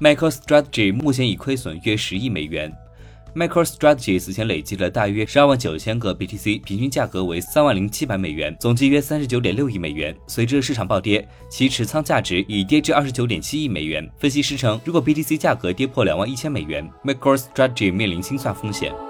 micro strategy 目前已亏损约十亿美元。Micro strategy 此前累计了大约十二万九千个 btc 平均价格为三万零七百美元总计约三十九点六亿美元。随着市场暴跌其持仓价值已跌至二十九点七亿美元。分析师称如果 btc 价格跌破两万一千美元 micro strategy 面临清算风险。